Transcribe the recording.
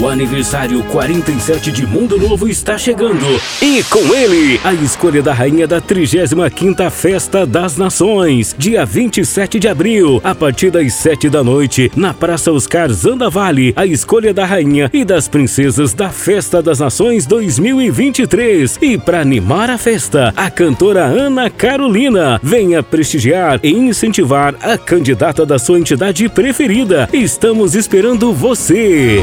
O aniversário 47 de Mundo Novo está chegando. E com ele, a escolha da rainha da 35ª Festa das Nações, dia 27 de abril, a partir das 7 da noite, na Praça Oscar Zanda Vale, a escolha da rainha e das princesas da Festa das Nações 2023. E para animar a festa, a cantora Ana Carolina venha prestigiar e incentivar a candidata da sua entidade preferida. Estamos esperando você.